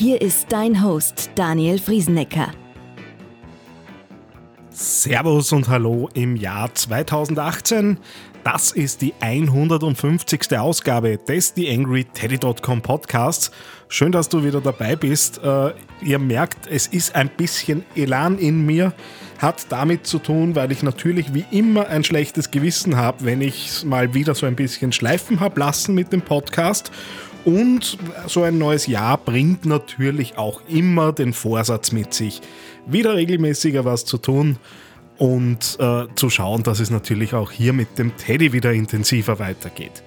Hier ist dein Host Daniel Friesenecker. Servus und Hallo im Jahr 2018. Das ist die 150. Ausgabe des TheAngryTeddy.com Podcasts. Schön, dass du wieder dabei bist. Äh, ihr merkt, es ist ein bisschen Elan in mir. Hat damit zu tun, weil ich natürlich wie immer ein schlechtes Gewissen habe, wenn ich mal wieder so ein bisschen schleifen habe lassen mit dem Podcast. Und so ein neues Jahr bringt natürlich auch immer den Vorsatz mit sich, wieder regelmäßiger was zu tun und äh, zu schauen, dass es natürlich auch hier mit dem Teddy wieder intensiver weitergeht.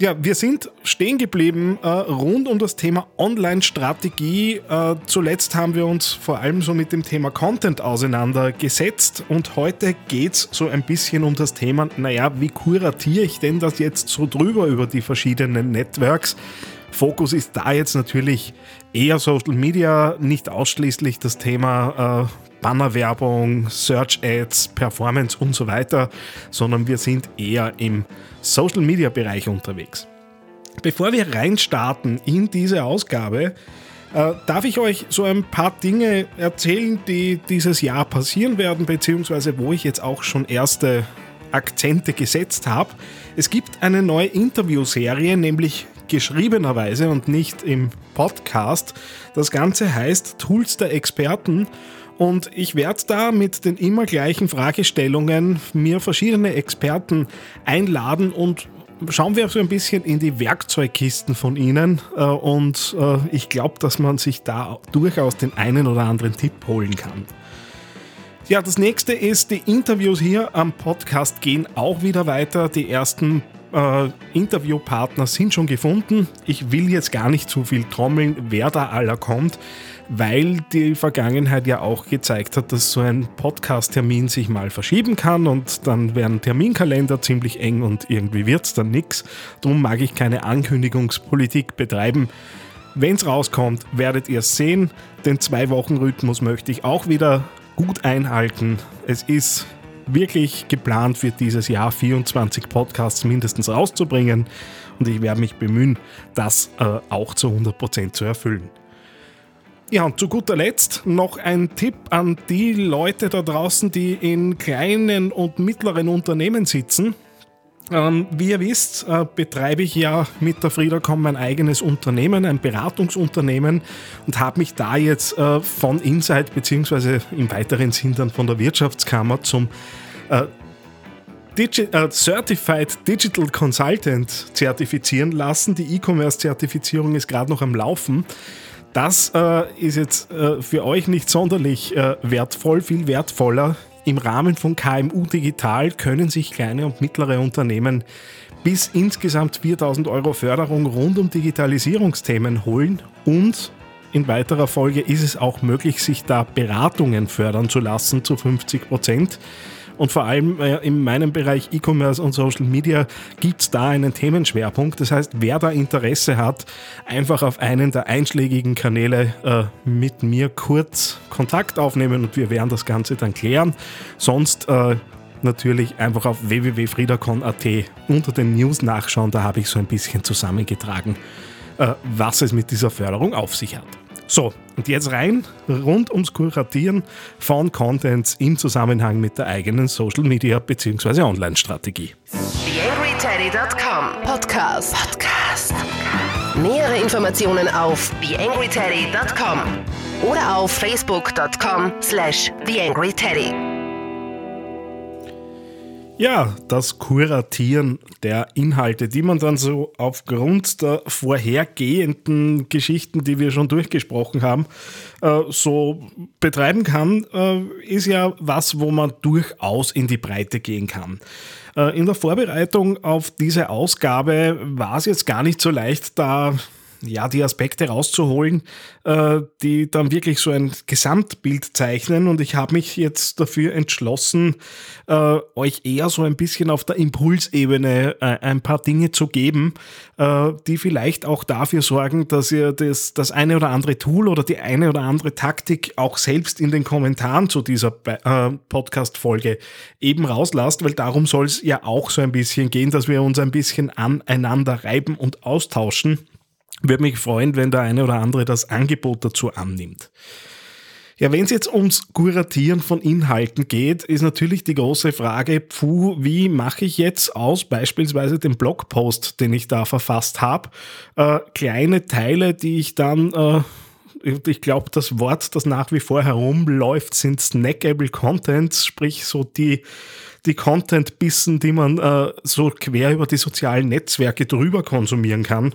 Ja, wir sind stehen geblieben äh, rund um das Thema Online-Strategie. Äh, zuletzt haben wir uns vor allem so mit dem Thema Content auseinandergesetzt und heute geht es so ein bisschen um das Thema, naja, wie kuratiere ich denn das jetzt so drüber über die verschiedenen Networks? Fokus ist da jetzt natürlich eher Social Media, nicht ausschließlich das Thema äh, Bannerwerbung, Search Ads, Performance und so weiter, sondern wir sind eher im Social Media Bereich unterwegs. Bevor wir reinstarten in diese Ausgabe, äh, darf ich euch so ein paar Dinge erzählen, die dieses Jahr passieren werden, beziehungsweise wo ich jetzt auch schon erste Akzente gesetzt habe. Es gibt eine neue Interviewserie, nämlich geschriebenerweise und nicht im Podcast. Das Ganze heißt Tools der Experten und ich werde da mit den immer gleichen Fragestellungen mir verschiedene Experten einladen und schauen wir so ein bisschen in die Werkzeugkisten von Ihnen. Äh, und äh, ich glaube, dass man sich da durchaus den einen oder anderen Tipp holen kann. Ja, das nächste ist, die Interviews hier am Podcast gehen auch wieder weiter. Die ersten äh, Interviewpartner sind schon gefunden. Ich will jetzt gar nicht zu viel trommeln, wer da aller kommt weil die Vergangenheit ja auch gezeigt hat, dass so ein Podcast-Termin sich mal verschieben kann und dann werden Terminkalender ziemlich eng und irgendwie wird es dann nichts. Darum mag ich keine Ankündigungspolitik betreiben. Wenn es rauskommt, werdet ihr es sehen. Den Zwei-Wochen-Rhythmus möchte ich auch wieder gut einhalten. Es ist wirklich geplant für dieses Jahr 24 Podcasts mindestens rauszubringen und ich werde mich bemühen, das äh, auch zu 100% zu erfüllen. Ja, und zu guter Letzt noch ein Tipp an die Leute da draußen, die in kleinen und mittleren Unternehmen sitzen. Ähm, wie ihr wisst, äh, betreibe ich ja mit der Friedacom mein eigenes Unternehmen, ein Beratungsunternehmen und habe mich da jetzt äh, von Insight bzw. im weiteren Sinn dann von der Wirtschaftskammer zum äh, Digi äh, Certified Digital Consultant zertifizieren lassen. Die E-Commerce-Zertifizierung ist gerade noch am Laufen. Das äh, ist jetzt äh, für euch nicht sonderlich wertvoll, viel wertvoller. Im Rahmen von KMU Digital können sich kleine und mittlere Unternehmen bis insgesamt 4000 Euro Förderung rund um Digitalisierungsthemen holen und in weiterer Folge ist es auch möglich, sich da Beratungen fördern zu lassen zu 50 Prozent. Und vor allem äh, in meinem Bereich E-Commerce und Social Media gibt es da einen Themenschwerpunkt. Das heißt, wer da Interesse hat, einfach auf einen der einschlägigen Kanäle äh, mit mir kurz Kontakt aufnehmen und wir werden das Ganze dann klären. Sonst äh, natürlich einfach auf www.friedacon.at unter den News nachschauen. Da habe ich so ein bisschen zusammengetragen, äh, was es mit dieser Förderung auf sich hat. So, und jetzt rein rund ums Kuratieren von Contents im Zusammenhang mit der eigenen Social Media bzw. Online-Strategie. TheAngryTeddy.com Podcast. Podcast. Nähere Informationen auf TheAngryTeddy.com oder auf Facebook.com slash TheAngryTeddy. Ja, das Kuratieren der Inhalte, die man dann so aufgrund der vorhergehenden Geschichten, die wir schon durchgesprochen haben, äh, so betreiben kann, äh, ist ja was, wo man durchaus in die Breite gehen kann. Äh, in der Vorbereitung auf diese Ausgabe war es jetzt gar nicht so leicht, da ja, die Aspekte rauszuholen, äh, die dann wirklich so ein Gesamtbild zeichnen. Und ich habe mich jetzt dafür entschlossen, äh, euch eher so ein bisschen auf der Impulsebene äh, ein paar Dinge zu geben, äh, die vielleicht auch dafür sorgen, dass ihr das, das eine oder andere Tool oder die eine oder andere Taktik auch selbst in den Kommentaren zu dieser äh, Podcast-Folge eben rauslasst, weil darum soll es ja auch so ein bisschen gehen, dass wir uns ein bisschen aneinander reiben und austauschen. Würde mich freuen, wenn der eine oder andere das Angebot dazu annimmt. Ja, wenn es jetzt ums Kuratieren von Inhalten geht, ist natürlich die große Frage, puh, wie mache ich jetzt aus beispielsweise dem Blogpost, den ich da verfasst habe, äh, kleine Teile, die ich dann, äh, ich glaube, das Wort, das nach wie vor herumläuft, sind Snackable Contents, sprich so die, die Content-Bissen, die man äh, so quer über die sozialen Netzwerke drüber konsumieren kann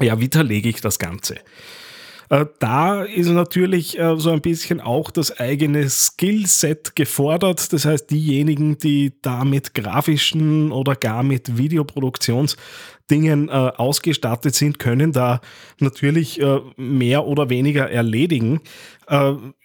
ja, wie zerlege ich das Ganze? Äh, da ist natürlich äh, so ein bisschen auch das eigene Skillset gefordert. Das heißt, diejenigen, die da mit grafischen oder gar mit Videoproduktionsdingen äh, ausgestattet sind, können da natürlich mehr oder weniger erledigen.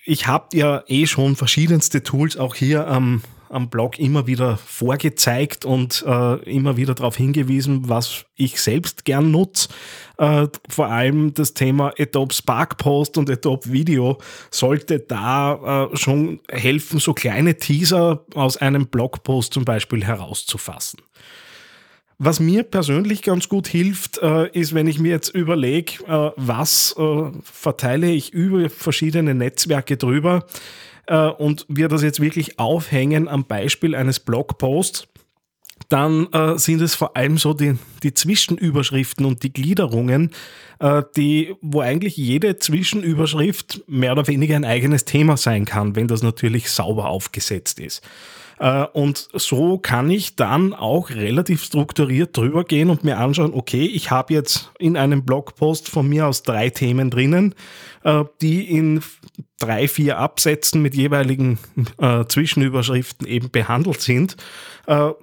Ich habe ja eh schon verschiedenste Tools auch hier am am Blog immer wieder vorgezeigt und äh, immer wieder darauf hingewiesen, was ich selbst gern nutze. Äh, vor allem das Thema Adobe Spark Post und Adobe Video sollte da äh, schon helfen, so kleine Teaser aus einem Blogpost zum Beispiel herauszufassen. Was mir persönlich ganz gut hilft, äh, ist, wenn ich mir jetzt überlege, äh, was äh, verteile ich über verschiedene Netzwerke drüber äh, und wir das jetzt wirklich aufhängen am Beispiel eines Blogposts, dann äh, sind es vor allem so die, die Zwischenüberschriften und die Gliederungen, die, wo eigentlich jede Zwischenüberschrift mehr oder weniger ein eigenes Thema sein kann, wenn das natürlich sauber aufgesetzt ist. Äh, und so kann ich dann auch relativ strukturiert drüber gehen und mir anschauen, okay, ich habe jetzt in einem Blogpost von mir aus drei Themen drinnen, äh, die in drei, vier Absätzen mit jeweiligen äh, Zwischenüberschriften eben behandelt sind.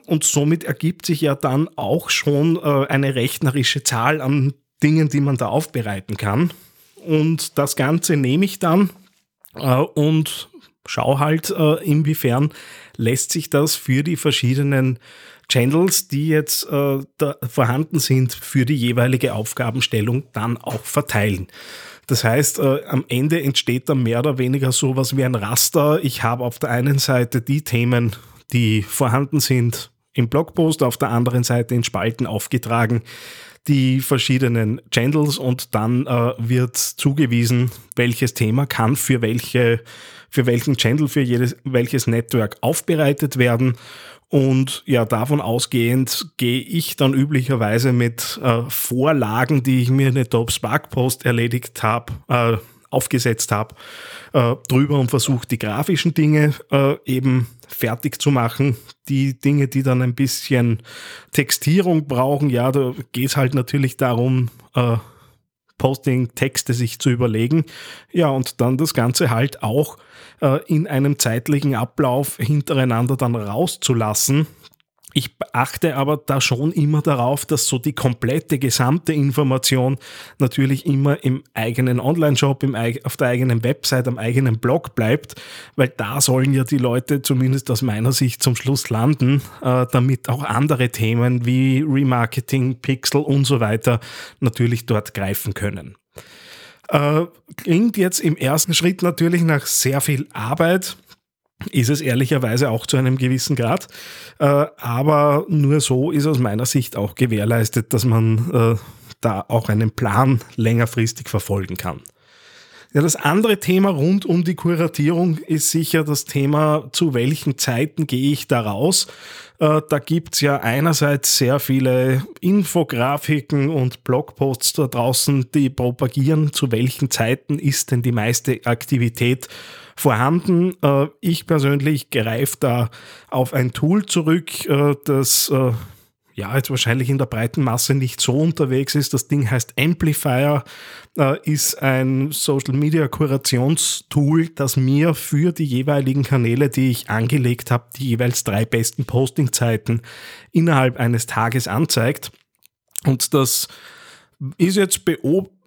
und somit ergibt sich ja dann auch schon eine rechnerische Zahl an Dingen, die man da aufbereiten kann. Und das Ganze nehme ich dann und schau halt, äh, inwiefern lässt sich das für die verschiedenen Channels, die jetzt äh, vorhanden sind, für die jeweilige Aufgabenstellung dann auch verteilen. Das heißt, äh, am Ende entsteht dann mehr oder weniger sowas wie ein Raster. Ich habe auf der einen Seite die Themen, die vorhanden sind im Blogpost, auf der anderen Seite in Spalten aufgetragen, die verschiedenen Channels und dann äh, wird zugewiesen, welches Thema kann für welche für welchen Channel, für jedes, welches Network aufbereitet werden. Und ja, davon ausgehend gehe ich dann üblicherweise mit äh, Vorlagen, die ich mir in der Top Spark Post erledigt habe, äh, aufgesetzt habe, äh, drüber und versuche die grafischen Dinge äh, eben fertig zu machen. Die Dinge, die dann ein bisschen Textierung brauchen, ja, da geht es halt natürlich darum, äh, Posting-Texte sich zu überlegen. Ja, und dann das Ganze halt auch äh, in einem zeitlichen Ablauf hintereinander dann rauszulassen. Ich achte aber da schon immer darauf, dass so die komplette gesamte Information natürlich immer im eigenen Online-Shop, auf der eigenen Website, am eigenen Blog bleibt, weil da sollen ja die Leute zumindest aus meiner Sicht zum Schluss landen, äh, damit auch andere Themen wie Remarketing, Pixel und so weiter natürlich dort greifen können. Äh, klingt jetzt im ersten Schritt natürlich nach sehr viel Arbeit, ist es ehrlicherweise auch zu einem gewissen Grad. Äh, aber nur so ist aus meiner Sicht auch gewährleistet, dass man äh, da auch einen Plan längerfristig verfolgen kann. Ja, das andere Thema rund um die Kuratierung ist sicher das Thema, zu welchen Zeiten gehe ich da raus. Äh, da gibt's ja einerseits sehr viele Infografiken und Blogposts da draußen, die propagieren, zu welchen Zeiten ist denn die meiste Aktivität vorhanden. Äh, ich persönlich greife da auf ein Tool zurück, äh, das ja, jetzt wahrscheinlich in der breiten Masse nicht so unterwegs ist. Das Ding heißt Amplifier, äh, ist ein Social Media Kurationstool, das mir für die jeweiligen Kanäle, die ich angelegt habe, die jeweils drei besten Postingzeiten innerhalb eines Tages anzeigt. Und das Ist jetzt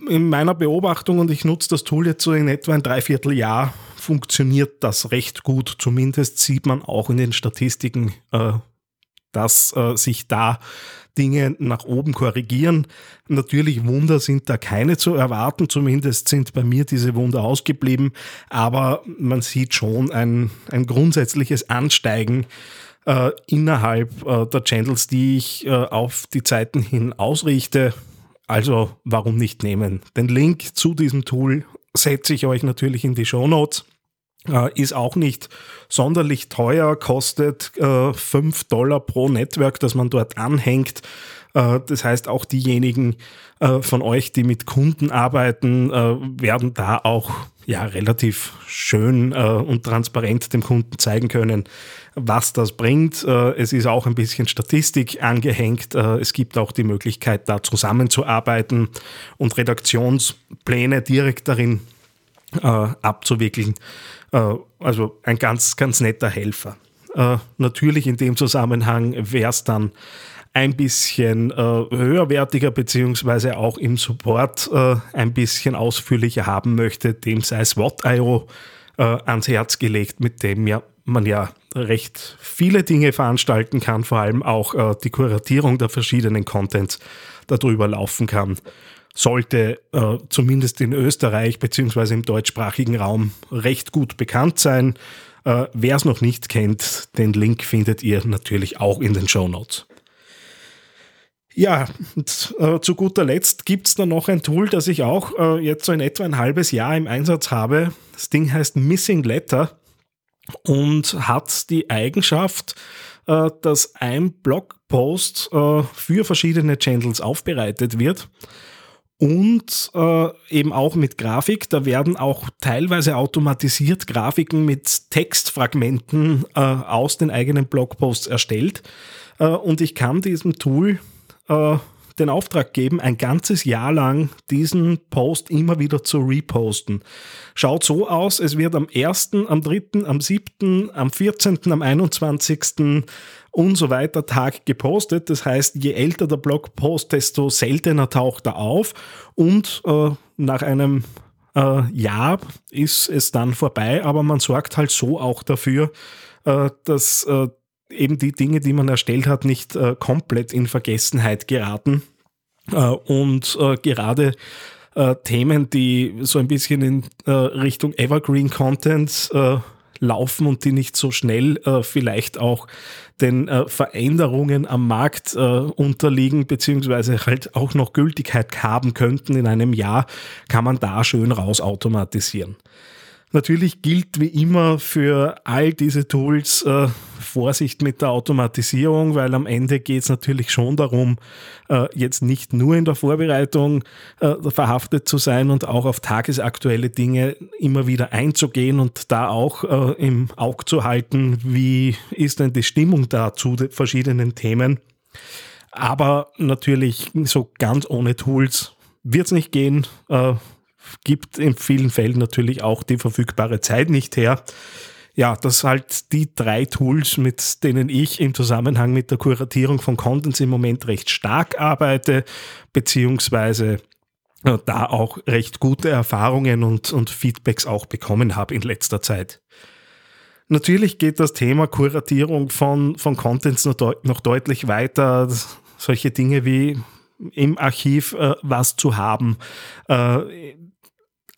in meiner Beobachtung und ich nutze das Tool jetzt so in etwa ein Dreivierteljahr, funktioniert das recht gut. Zumindest sieht man auch in den Statistiken, äh, dass äh, sich da Dinge nach oben korrigieren. Natürlich Wunder sind da keine zu erwarten, zumindest sind bei mir diese Wunder ausgeblieben, aber man sieht schon ein, ein grundsätzliches Ansteigen äh, innerhalb der Channels, die ich auf die Zeiten hin ausrichte. Also warum nicht nehmen? Den Link zu diesem Tool setze ich euch natürlich in die Show Notes. Äh, ist auch nicht sonderlich teuer, kostet äh, 5 Dollar pro Network, das man dort anhängt. Äh, das heißt, auch diejenigen äh, von euch, die mit Kunden arbeiten, äh, werden da auch ja, relativ schön äh, und transparent dem Kunden zeigen können, was das bringt. es ist auch ein bisschen Statistik angehängt. es gibt auch die Möglichkeit, da zusammenzuarbeiten und Redaktionspläne direkt darin abzuwickeln. Äh, also ein ganz, ganz netter Helfer. Äh, natürlich in dem Zusammenhang wäre es dann ein bisschen äh, höherwertiger beziehungsweise auch im Support äh, ein bisschen ausführlicher haben möchte, dem sei SWAT.io äh, ans Herz gelegt, mit dem ja, man ja recht viele Dinge veranstalten kann, vor allem auch äh, die Kuratierung der verschiedenen Contents darüber laufen kann sollte äh, zumindest in Österreich bzw. im deutschsprachigen Raum recht gut bekannt sein. Äh, Wer es noch nicht kennt, den Link findet ihr natürlich auch in den Show Notes. Ja, und, äh, zu guter Letzt gibt es da noch ein Tool, das ich auch äh, jetzt so in etwa ein halbes Jahr im Einsatz habe. Das Ding heißt Missing Letter und hat die Eigenschaft, äh, dass ein Blogpost äh, für verschiedene Channels aufbereitet wird und äh, eben auch mit Grafik. Da werden auch teilweise automatisiert Grafiken mit Textfragmenten äh, aus den eigenen Blogposts erstellt. Äh, und ich kann diesem Tool äh, den Auftrag geben, ein ganzes Jahr lang diesen Post immer wieder zu reposten. Schaut so aus, es wird am 1., am 3., am 7., am 14., am 21., und so weiter Tag gepostet. Das heißt, je älter der Blogpost, desto seltener taucht er auf und äh, nach einem äh, Jahr ist es dann vorbei, aber man sorgt halt so auch dafür, äh, dass äh, eben die Dinge, die man erstellt hat, nicht äh, komplett in Vergessenheit geraten. Äh, und gerade Themen, die so ein bisschen in Richtung Evergreen Content laufen und die nicht so schnell äh, vielleicht auch den äh, Veränderungen am Markt äh, unterliegen, beziehungsweise halt auch noch Gültigkeit haben könnten in einem Jahr, kann man da schön raus automatisieren. Natürlich gilt wie immer für all diese Tools äh, Vorsicht mit der Automatisierung, weil am Ende geht es natürlich schon darum, äh, jetzt nicht nur in der Vorbereitung äh, verhaftet zu sein und auch auf tagesaktuelle Dinge immer wieder einzugehen und da auch äh, im Auge zu halten, wie ist denn die Stimmung da zu den verschiedenen Themen. Aber natürlich so ganz ohne Tools wird es nicht gehen. Gibt in vielen Fällen natürlich auch die verfügbare Zeit nicht her. Ja, das halt die drei Tools, mit denen ich im Zusammenhang mit der Kuratierung von Contents im Moment recht stark arbeite, beziehungsweise äh, da auch recht gute Erfahrungen und, und Feedbacks auch bekommen habe in letzter Zeit. Natürlich geht das Thema Kuratierung von, von Contents noch, de noch deutlich weiter. Solche Dinge wie im Archiv äh, was zu haben, äh,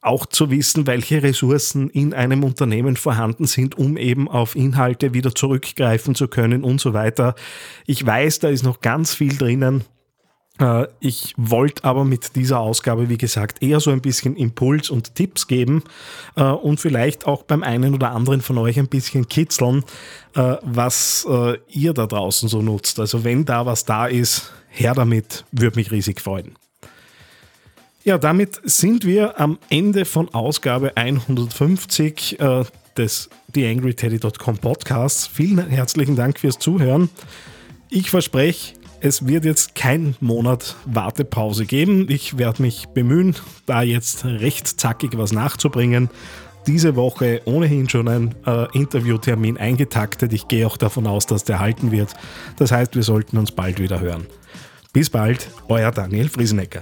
auch zu wissen, welche Ressourcen in einem Unternehmen vorhanden sind, um eben auf Inhalte wieder zurückgreifen zu können und so weiter. Ich weiß, da ist noch ganz viel drinnen. Äh, ich wollte aber mit dieser Ausgabe, wie gesagt, eher so ein bisschen Impuls und Tipps geben äh, und vielleicht auch beim einen oder anderen von euch ein bisschen kitzeln, äh, was ihr da draußen so nutzt. Also wenn da was da ist, her damit, würde mich riesig freuen. Ja, damit sind wir am Ende von Ausgabe 150 äh, des TheAngryTeddy.com Podcasts. Vielen herzlichen Dank fürs Zuhören. Ich verspreche, es wird jetzt kein Monat Wartepause geben. Ich werde mich bemühen, da jetzt recht zackig was nachzubringen. Diese Woche ohnehin schon ein äh, Interviewtermin eingetaktet. Ich gehe auch davon aus, dass der halten wird. Das heißt, wir sollten uns bald wieder hören. Bis bald, euer Daniel Friesenecker.